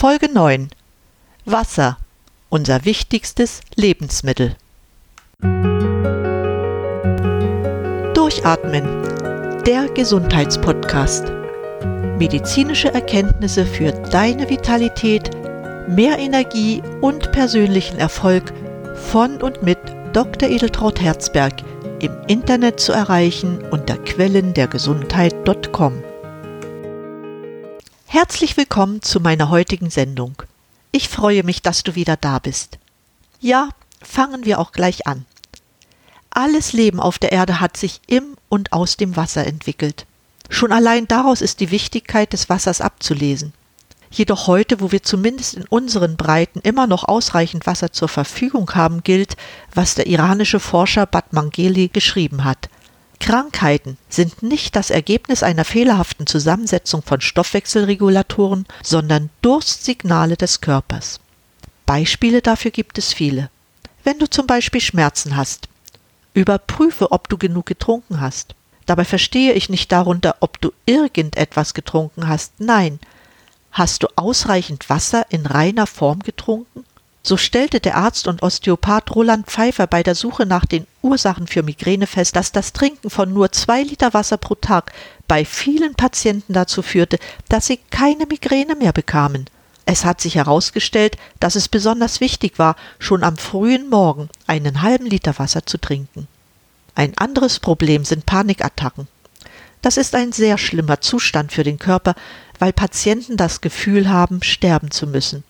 Folge 9 Wasser, unser wichtigstes Lebensmittel. Durchatmen, der Gesundheitspodcast. Medizinische Erkenntnisse für deine Vitalität, mehr Energie und persönlichen Erfolg von und mit Dr. Edeltraut Herzberg im Internet zu erreichen unter quellendergesundheit.com. Herzlich willkommen zu meiner heutigen Sendung. Ich freue mich, dass du wieder da bist. Ja, fangen wir auch gleich an. Alles Leben auf der Erde hat sich im und aus dem Wasser entwickelt. Schon allein daraus ist die Wichtigkeit des Wassers abzulesen. Jedoch heute, wo wir zumindest in unseren Breiten immer noch ausreichend Wasser zur Verfügung haben, gilt, was der iranische Forscher Bad Mangeli geschrieben hat. Krankheiten sind nicht das Ergebnis einer fehlerhaften Zusammensetzung von Stoffwechselregulatoren, sondern Durstsignale des Körpers. Beispiele dafür gibt es viele. Wenn du zum Beispiel Schmerzen hast, überprüfe, ob du genug getrunken hast. Dabei verstehe ich nicht darunter, ob du irgendetwas getrunken hast. Nein, hast du ausreichend Wasser in reiner Form getrunken? So stellte der Arzt und Osteopath Roland Pfeiffer bei der Suche nach den Ursachen für Migräne fest, dass das Trinken von nur zwei Liter Wasser pro Tag bei vielen Patienten dazu führte, dass sie keine Migräne mehr bekamen. Es hat sich herausgestellt, dass es besonders wichtig war, schon am frühen Morgen einen halben Liter Wasser zu trinken. Ein anderes Problem sind Panikattacken. Das ist ein sehr schlimmer Zustand für den Körper, weil Patienten das Gefühl haben, sterben zu müssen.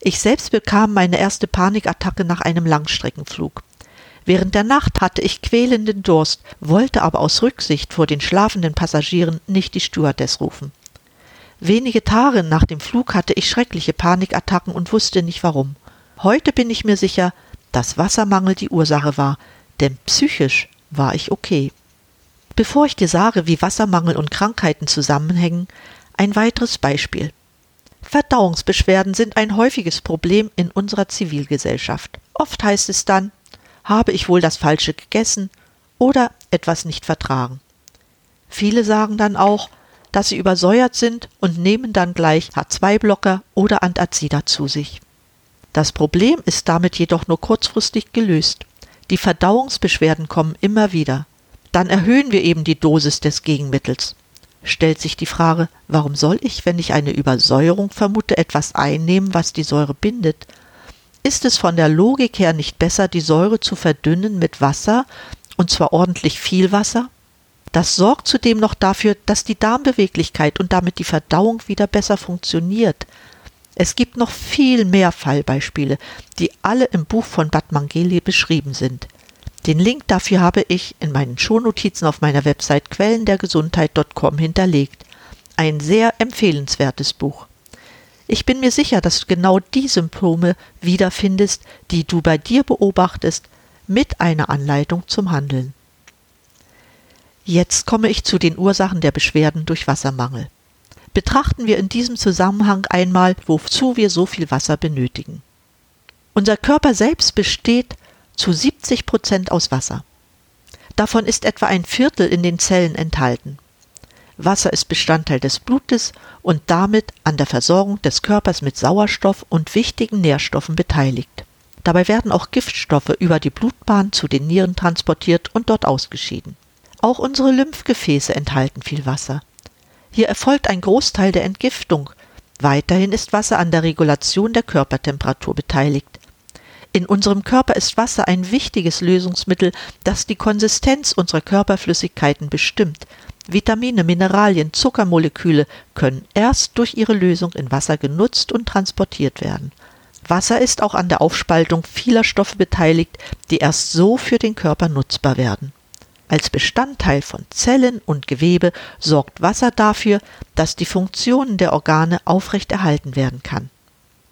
Ich selbst bekam meine erste Panikattacke nach einem Langstreckenflug. Während der Nacht hatte ich quälenden Durst, wollte aber aus Rücksicht vor den schlafenden Passagieren nicht die Stewardess rufen. Wenige Tage nach dem Flug hatte ich schreckliche Panikattacken und wusste nicht warum. Heute bin ich mir sicher, dass Wassermangel die Ursache war, denn psychisch war ich okay. Bevor ich dir sage, wie Wassermangel und Krankheiten zusammenhängen, ein weiteres Beispiel. Verdauungsbeschwerden sind ein häufiges Problem in unserer Zivilgesellschaft. Oft heißt es dann, habe ich wohl das Falsche gegessen oder etwas nicht vertragen. Viele sagen dann auch, dass sie übersäuert sind und nehmen dann gleich H2-Blocker oder Antazida zu sich. Das Problem ist damit jedoch nur kurzfristig gelöst. Die Verdauungsbeschwerden kommen immer wieder. Dann erhöhen wir eben die Dosis des Gegenmittels stellt sich die Frage, warum soll ich, wenn ich eine Übersäuerung vermute, etwas einnehmen, was die Säure bindet? Ist es von der Logik her nicht besser, die Säure zu verdünnen mit Wasser, und zwar ordentlich viel Wasser? Das sorgt zudem noch dafür, dass die Darmbeweglichkeit und damit die Verdauung wieder besser funktioniert. Es gibt noch viel mehr Fallbeispiele, die alle im Buch von Bad Mangeli beschrieben sind. Den Link dafür habe ich in meinen Shownotizen auf meiner Website quellendergesundheit.com hinterlegt. Ein sehr empfehlenswertes Buch. Ich bin mir sicher, dass du genau die Symptome wiederfindest, die du bei dir beobachtest, mit einer Anleitung zum Handeln. Jetzt komme ich zu den Ursachen der Beschwerden durch Wassermangel. Betrachten wir in diesem Zusammenhang einmal, wozu wir so viel Wasser benötigen. Unser Körper selbst besteht zu 70 Prozent aus Wasser. Davon ist etwa ein Viertel in den Zellen enthalten. Wasser ist Bestandteil des Blutes und damit an der Versorgung des Körpers mit Sauerstoff und wichtigen Nährstoffen beteiligt. Dabei werden auch Giftstoffe über die Blutbahn zu den Nieren transportiert und dort ausgeschieden. Auch unsere Lymphgefäße enthalten viel Wasser. Hier erfolgt ein Großteil der Entgiftung. Weiterhin ist Wasser an der Regulation der Körpertemperatur beteiligt. In unserem Körper ist Wasser ein wichtiges Lösungsmittel, das die Konsistenz unserer Körperflüssigkeiten bestimmt. Vitamine, Mineralien, Zuckermoleküle können erst durch ihre Lösung in Wasser genutzt und transportiert werden. Wasser ist auch an der Aufspaltung vieler Stoffe beteiligt, die erst so für den Körper nutzbar werden. Als Bestandteil von Zellen und Gewebe sorgt Wasser dafür, dass die Funktionen der Organe aufrechterhalten werden kann.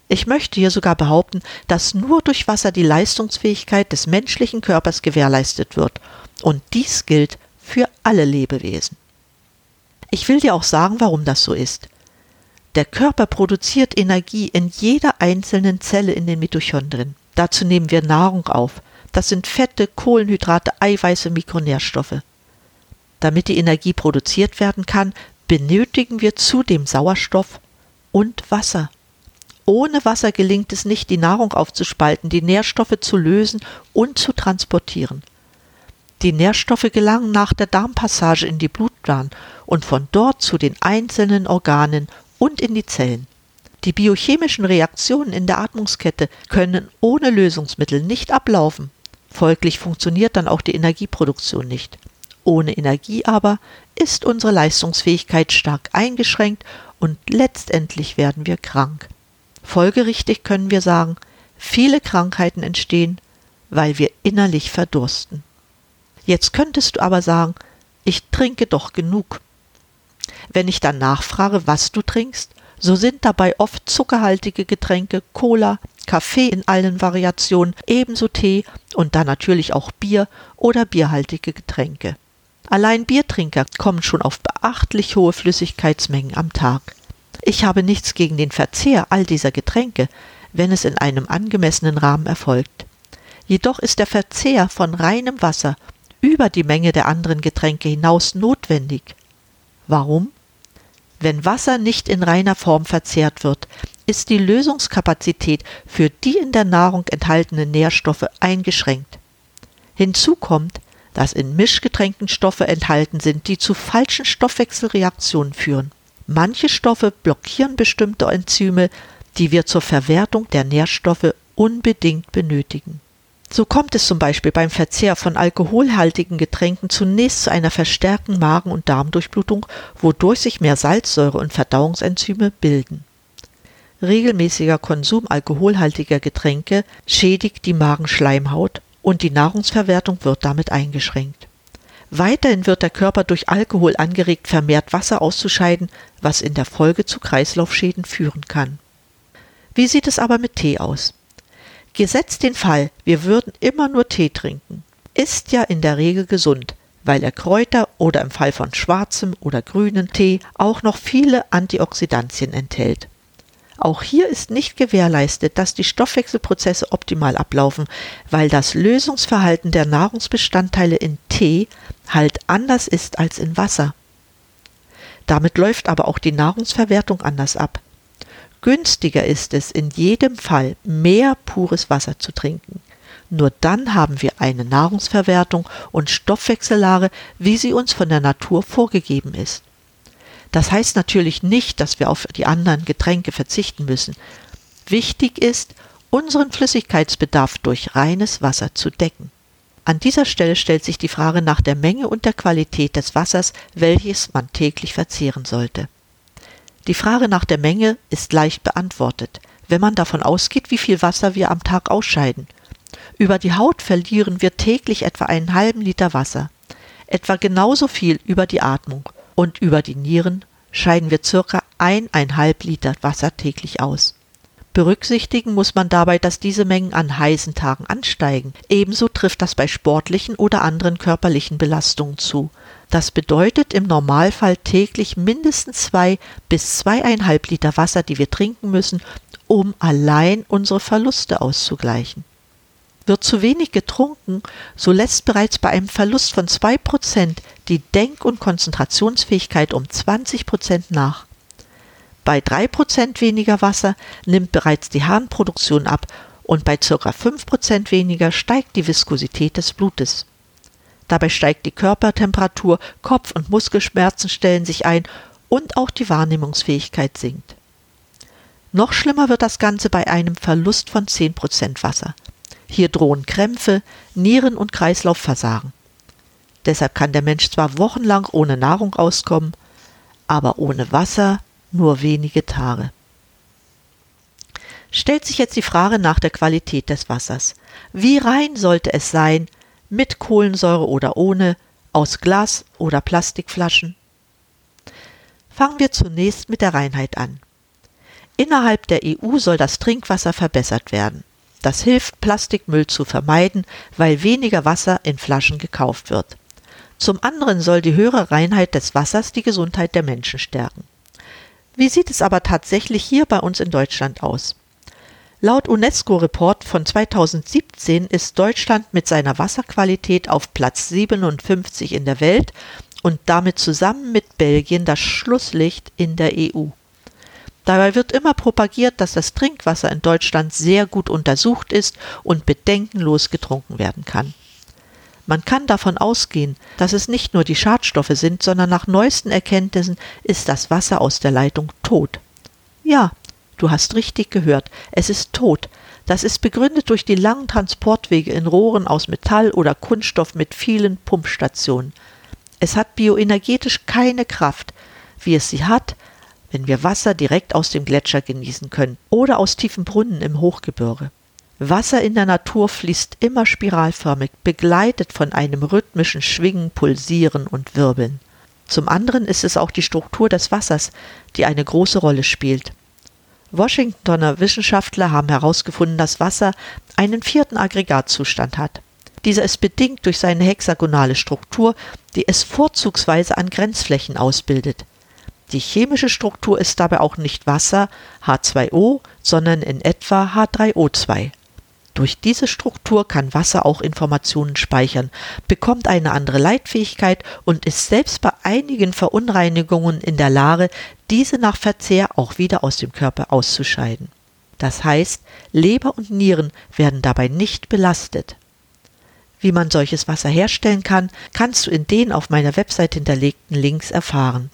Ich möchte hier sogar behaupten, dass nur durch Wasser die Leistungsfähigkeit des menschlichen Körpers gewährleistet wird. Und dies gilt für alle Lebewesen. Ich will dir auch sagen, warum das so ist. Der Körper produziert Energie in jeder einzelnen Zelle in den Mitochondrien. Dazu nehmen wir Nahrung auf. Das sind Fette, Kohlenhydrate, Eiweiße, Mikronährstoffe. Damit die Energie produziert werden kann, benötigen wir zudem Sauerstoff und Wasser Ohne Wasser gelingt es nicht, die Nahrung aufzuspalten, die Nährstoffe zu lösen und zu transportieren. Die Nährstoffe gelangen nach der Darmpassage in die Blutbahn und von dort zu den einzelnen Organen und in die Zellen. Die biochemischen Reaktionen in der Atmungskette können ohne Lösungsmittel nicht ablaufen. Folglich funktioniert dann auch die Energieproduktion nicht. Ohne Energie aber ist unsere Leistungsfähigkeit stark eingeschränkt und letztendlich werden wir krank. Folgerichtig können wir sagen, viele Krankheiten entstehen, weil wir innerlich verdursten. Jetzt könntest du aber sagen, ich trinke doch genug. Wenn ich dann nachfrage, was du trinkst, so sind dabei oft zuckerhaltige Getränke, Cola, Kaffee in allen Variationen, ebenso Tee und dann natürlich auch Bier oder bierhaltige Getränke. Allein Biertrinker kommen schon auf beachtlich hohe Flüssigkeitsmengen am Tag. Ich habe nichts gegen den Verzehr all dieser Getränke, wenn es in einem angemessenen Rahmen erfolgt. Jedoch ist der Verzehr von reinem Wasser über die Menge der anderen Getränke hinaus notwendig. Warum? Wenn Wasser nicht in reiner Form verzehrt wird, ist die Lösungskapazität für die in der Nahrung enthaltenen Nährstoffe eingeschränkt. Hinzu kommt, dass in Mischgetränken Stoffe enthalten sind, die zu falschen Stoffwechselreaktionen führen. Manche Stoffe blockieren bestimmte Enzyme, die wir zur Verwertung der Nährstoffe unbedingt benötigen. So kommt es zum Beispiel beim Verzehr von alkoholhaltigen Getränken zunächst zu einer verstärkten Magen- und Darmdurchblutung, wodurch sich mehr Salzsäure und Verdauungsenzyme bilden. Regelmäßiger Konsum alkoholhaltiger Getränke schädigt die Magenschleimhaut und die Nahrungsverwertung wird damit eingeschränkt. Weiterhin wird der Körper durch Alkohol angeregt, vermehrt Wasser auszuscheiden, was in der Folge zu Kreislaufschäden führen kann. Wie sieht es aber mit Tee aus? Gesetzt den Fall, wir würden immer nur Tee trinken. Ist ja in der Regel gesund, weil er Kräuter oder im Fall von schwarzem oder grünen Tee auch noch viele Antioxidantien enthält. Auch hier ist nicht gewährleistet, dass die Stoffwechselprozesse optimal ablaufen, weil das Lösungsverhalten der Nahrungsbestandteile in Tee halt anders ist als in Wasser. Damit läuft aber auch die Nahrungsverwertung anders ab. Günstiger ist es in jedem Fall, mehr pures Wasser zu trinken. Nur dann haben wir eine Nahrungsverwertung und Stoffwechsellage, wie sie uns von der Natur vorgegeben ist. Das heißt natürlich nicht, dass wir auf die anderen Getränke verzichten müssen. Wichtig ist, unseren Flüssigkeitsbedarf durch reines Wasser zu decken. An dieser Stelle stellt sich die Frage nach der Menge und der Qualität des Wassers, welches man täglich verzehren sollte. Die Frage nach der Menge ist leicht beantwortet, wenn man davon ausgeht, wie viel Wasser wir am Tag ausscheiden. Über die Haut verlieren wir täglich etwa einen halben Liter Wasser, etwa genauso viel über die Atmung und über die Nieren scheiden wir circa eineinhalb Liter Wasser täglich aus. Berücksichtigen muss man dabei, dass diese Mengen an heißen Tagen ansteigen. Ebenso trifft das bei sportlichen oder anderen körperlichen Belastungen zu. Das bedeutet im Normalfall täglich mindestens zwei bis zweieinhalb Liter Wasser, die wir trinken müssen, um allein unsere Verluste auszugleichen. Wird zu wenig getrunken, so lässt bereits bei einem Verlust von zwei Prozent die Denk- und Konzentrationsfähigkeit um 20 Prozent nach. Bei 3% weniger Wasser nimmt bereits die Harnproduktion ab und bei ca. 5% weniger steigt die Viskosität des Blutes. Dabei steigt die Körpertemperatur, Kopf- und Muskelschmerzen stellen sich ein und auch die Wahrnehmungsfähigkeit sinkt. Noch schlimmer wird das Ganze bei einem Verlust von 10% Wasser. Hier drohen Krämpfe, Nieren- und Kreislaufversagen. Deshalb kann der Mensch zwar wochenlang ohne Nahrung auskommen, aber ohne Wasser nur wenige Tage. Stellt sich jetzt die Frage nach der Qualität des Wassers. Wie rein sollte es sein, mit Kohlensäure oder ohne, aus Glas oder Plastikflaschen? Fangen wir zunächst mit der Reinheit an. Innerhalb der EU soll das Trinkwasser verbessert werden. Das hilft, Plastikmüll zu vermeiden, weil weniger Wasser in Flaschen gekauft wird. Zum anderen soll die höhere Reinheit des Wassers die Gesundheit der Menschen stärken. Wie sieht es aber tatsächlich hier bei uns in Deutschland aus? Laut UNESCO-Report von 2017 ist Deutschland mit seiner Wasserqualität auf Platz 57 in der Welt und damit zusammen mit Belgien das Schlusslicht in der EU. Dabei wird immer propagiert, dass das Trinkwasser in Deutschland sehr gut untersucht ist und bedenkenlos getrunken werden kann. Man kann davon ausgehen, dass es nicht nur die Schadstoffe sind, sondern nach neuesten Erkenntnissen ist das Wasser aus der Leitung tot. Ja, du hast richtig gehört, es ist tot. Das ist begründet durch die langen Transportwege in Rohren aus Metall oder Kunststoff mit vielen Pumpstationen. Es hat bioenergetisch keine Kraft, wie es sie hat, wenn wir Wasser direkt aus dem Gletscher genießen können oder aus tiefen Brunnen im Hochgebirge. Wasser in der Natur fließt immer spiralförmig, begleitet von einem rhythmischen Schwingen, Pulsieren und Wirbeln. Zum anderen ist es auch die Struktur des Wassers, die eine große Rolle spielt. Washingtoner Wissenschaftler haben herausgefunden, dass Wasser einen vierten Aggregatzustand hat. Dieser ist bedingt durch seine hexagonale Struktur, die es vorzugsweise an Grenzflächen ausbildet. Die chemische Struktur ist dabei auch nicht Wasser H2O, sondern in etwa H3O2. Durch diese Struktur kann Wasser auch Informationen speichern, bekommt eine andere Leitfähigkeit und ist selbst bei einigen Verunreinigungen in der Lage, diese nach Verzehr auch wieder aus dem Körper auszuscheiden. Das heißt, Leber und Nieren werden dabei nicht belastet. Wie man solches Wasser herstellen kann, kannst du in den auf meiner Website hinterlegten Links erfahren.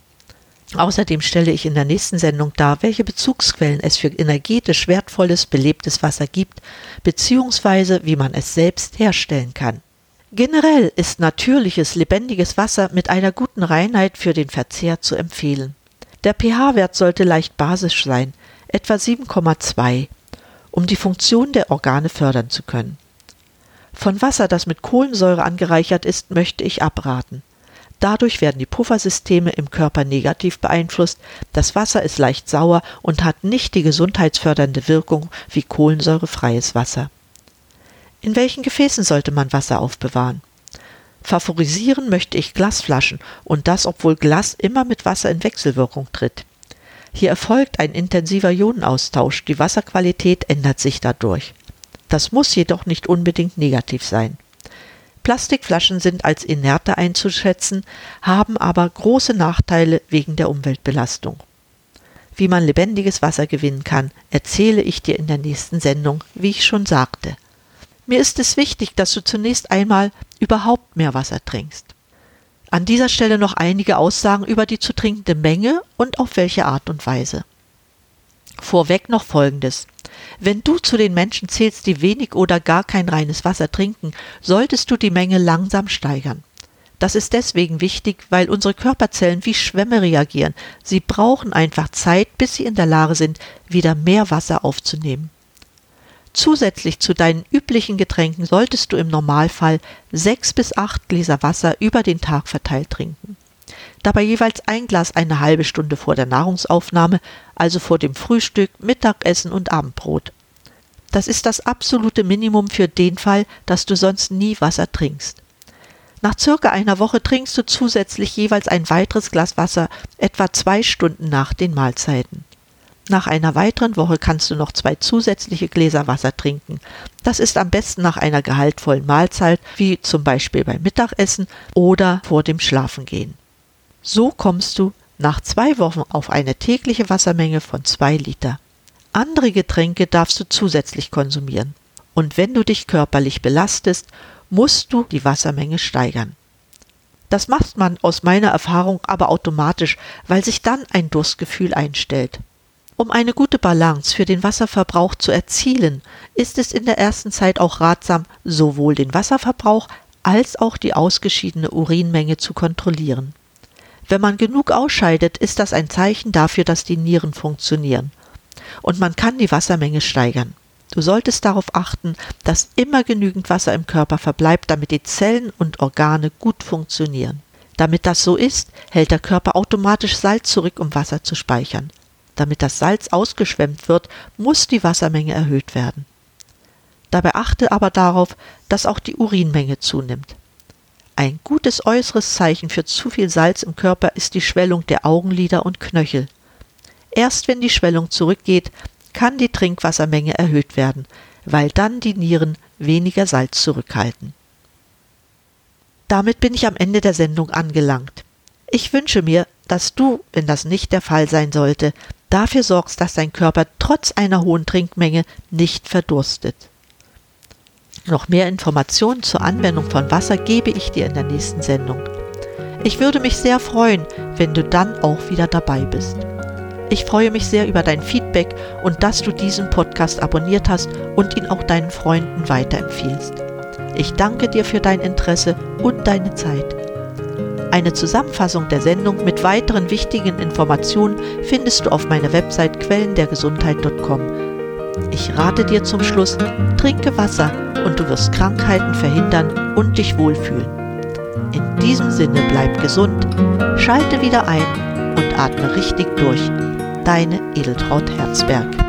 Außerdem stelle ich in der nächsten Sendung dar, welche Bezugsquellen es für energetisch wertvolles, belebtes Wasser gibt, beziehungsweise wie man es selbst herstellen kann. Generell ist natürliches, lebendiges Wasser mit einer guten Reinheit für den Verzehr zu empfehlen. Der pH-Wert sollte leicht basisch sein, etwa 7,2, um die Funktion der Organe fördern zu können. Von Wasser, das mit Kohlensäure angereichert ist, möchte ich abraten. Dadurch werden die Puffersysteme im Körper negativ beeinflusst, das Wasser ist leicht sauer und hat nicht die gesundheitsfördernde Wirkung wie kohlensäurefreies Wasser. In welchen Gefäßen sollte man Wasser aufbewahren? Favorisieren möchte ich Glasflaschen und das, obwohl Glas immer mit Wasser in Wechselwirkung tritt. Hier erfolgt ein intensiver Ionenaustausch, die Wasserqualität ändert sich dadurch. Das muss jedoch nicht unbedingt negativ sein. Plastikflaschen sind als inerte einzuschätzen, haben aber große Nachteile wegen der Umweltbelastung. Wie man lebendiges Wasser gewinnen kann, erzähle ich dir in der nächsten Sendung, wie ich schon sagte. Mir ist es wichtig, dass du zunächst einmal überhaupt mehr Wasser trinkst. An dieser Stelle noch einige Aussagen über die zu trinkende Menge und auf welche Art und Weise. Vorweg noch Folgendes. Wenn du zu den Menschen zählst, die wenig oder gar kein reines Wasser trinken, solltest du die Menge langsam steigern. Das ist deswegen wichtig, weil unsere Körperzellen wie Schwämme reagieren. Sie brauchen einfach Zeit, bis sie in der Lage sind, wieder mehr Wasser aufzunehmen. Zusätzlich zu deinen üblichen Getränken solltest du im Normalfall sechs bis acht Gläser Wasser über den Tag verteilt trinken dabei jeweils ein Glas eine halbe Stunde vor der Nahrungsaufnahme, also vor dem Frühstück, Mittagessen und Abendbrot. Das ist das absolute Minimum für den Fall, dass du sonst nie Wasser trinkst. Nach circa einer Woche trinkst du zusätzlich jeweils ein weiteres Glas Wasser, etwa zwei Stunden nach den Mahlzeiten. Nach einer weiteren Woche kannst du noch zwei zusätzliche Gläser Wasser trinken. Das ist am besten nach einer gehaltvollen Mahlzeit, wie zum Beispiel beim Mittagessen oder vor dem Schlafengehen. So kommst du nach zwei Wochen auf eine tägliche Wassermenge von zwei Liter. Andere Getränke darfst du zusätzlich konsumieren. Und wenn du dich körperlich belastest, musst du die Wassermenge steigern. Das macht man aus meiner Erfahrung aber automatisch, weil sich dann ein Durstgefühl einstellt. Um eine gute Balance für den Wasserverbrauch zu erzielen, ist es in der ersten Zeit auch ratsam, sowohl den Wasserverbrauch als auch die ausgeschiedene Urinmenge zu kontrollieren. Wenn man genug ausscheidet, ist das ein Zeichen dafür, dass die Nieren funktionieren. Und man kann die Wassermenge steigern. Du solltest darauf achten, dass immer genügend Wasser im Körper verbleibt, damit die Zellen und Organe gut funktionieren. Damit das so ist, hält der Körper automatisch Salz zurück, um Wasser zu speichern. Damit das Salz ausgeschwemmt wird, muss die Wassermenge erhöht werden. Dabei achte aber darauf, dass auch die Urinmenge zunimmt. Ein gutes äußeres Zeichen für zu viel Salz im Körper ist die Schwellung der Augenlider und Knöchel. Erst wenn die Schwellung zurückgeht, kann die Trinkwassermenge erhöht werden, weil dann die Nieren weniger Salz zurückhalten. Damit bin ich am Ende der Sendung angelangt. Ich wünsche mir, dass du, wenn das nicht der Fall sein sollte, dafür sorgst, dass dein Körper trotz einer hohen Trinkmenge nicht verdurstet. Noch mehr Informationen zur Anwendung von Wasser gebe ich dir in der nächsten Sendung. Ich würde mich sehr freuen, wenn du dann auch wieder dabei bist. Ich freue mich sehr über dein Feedback und dass du diesen Podcast abonniert hast und ihn auch deinen Freunden weiterempfiehlst. Ich danke dir für dein Interesse und deine Zeit. Eine Zusammenfassung der Sendung mit weiteren wichtigen Informationen findest du auf meiner Website quellendergesundheit.com. Ich rate dir zum Schluss, trinke Wasser und du wirst Krankheiten verhindern und dich wohlfühlen. In diesem Sinne bleib gesund, schalte wieder ein und atme richtig durch. Deine Edeltraut Herzberg.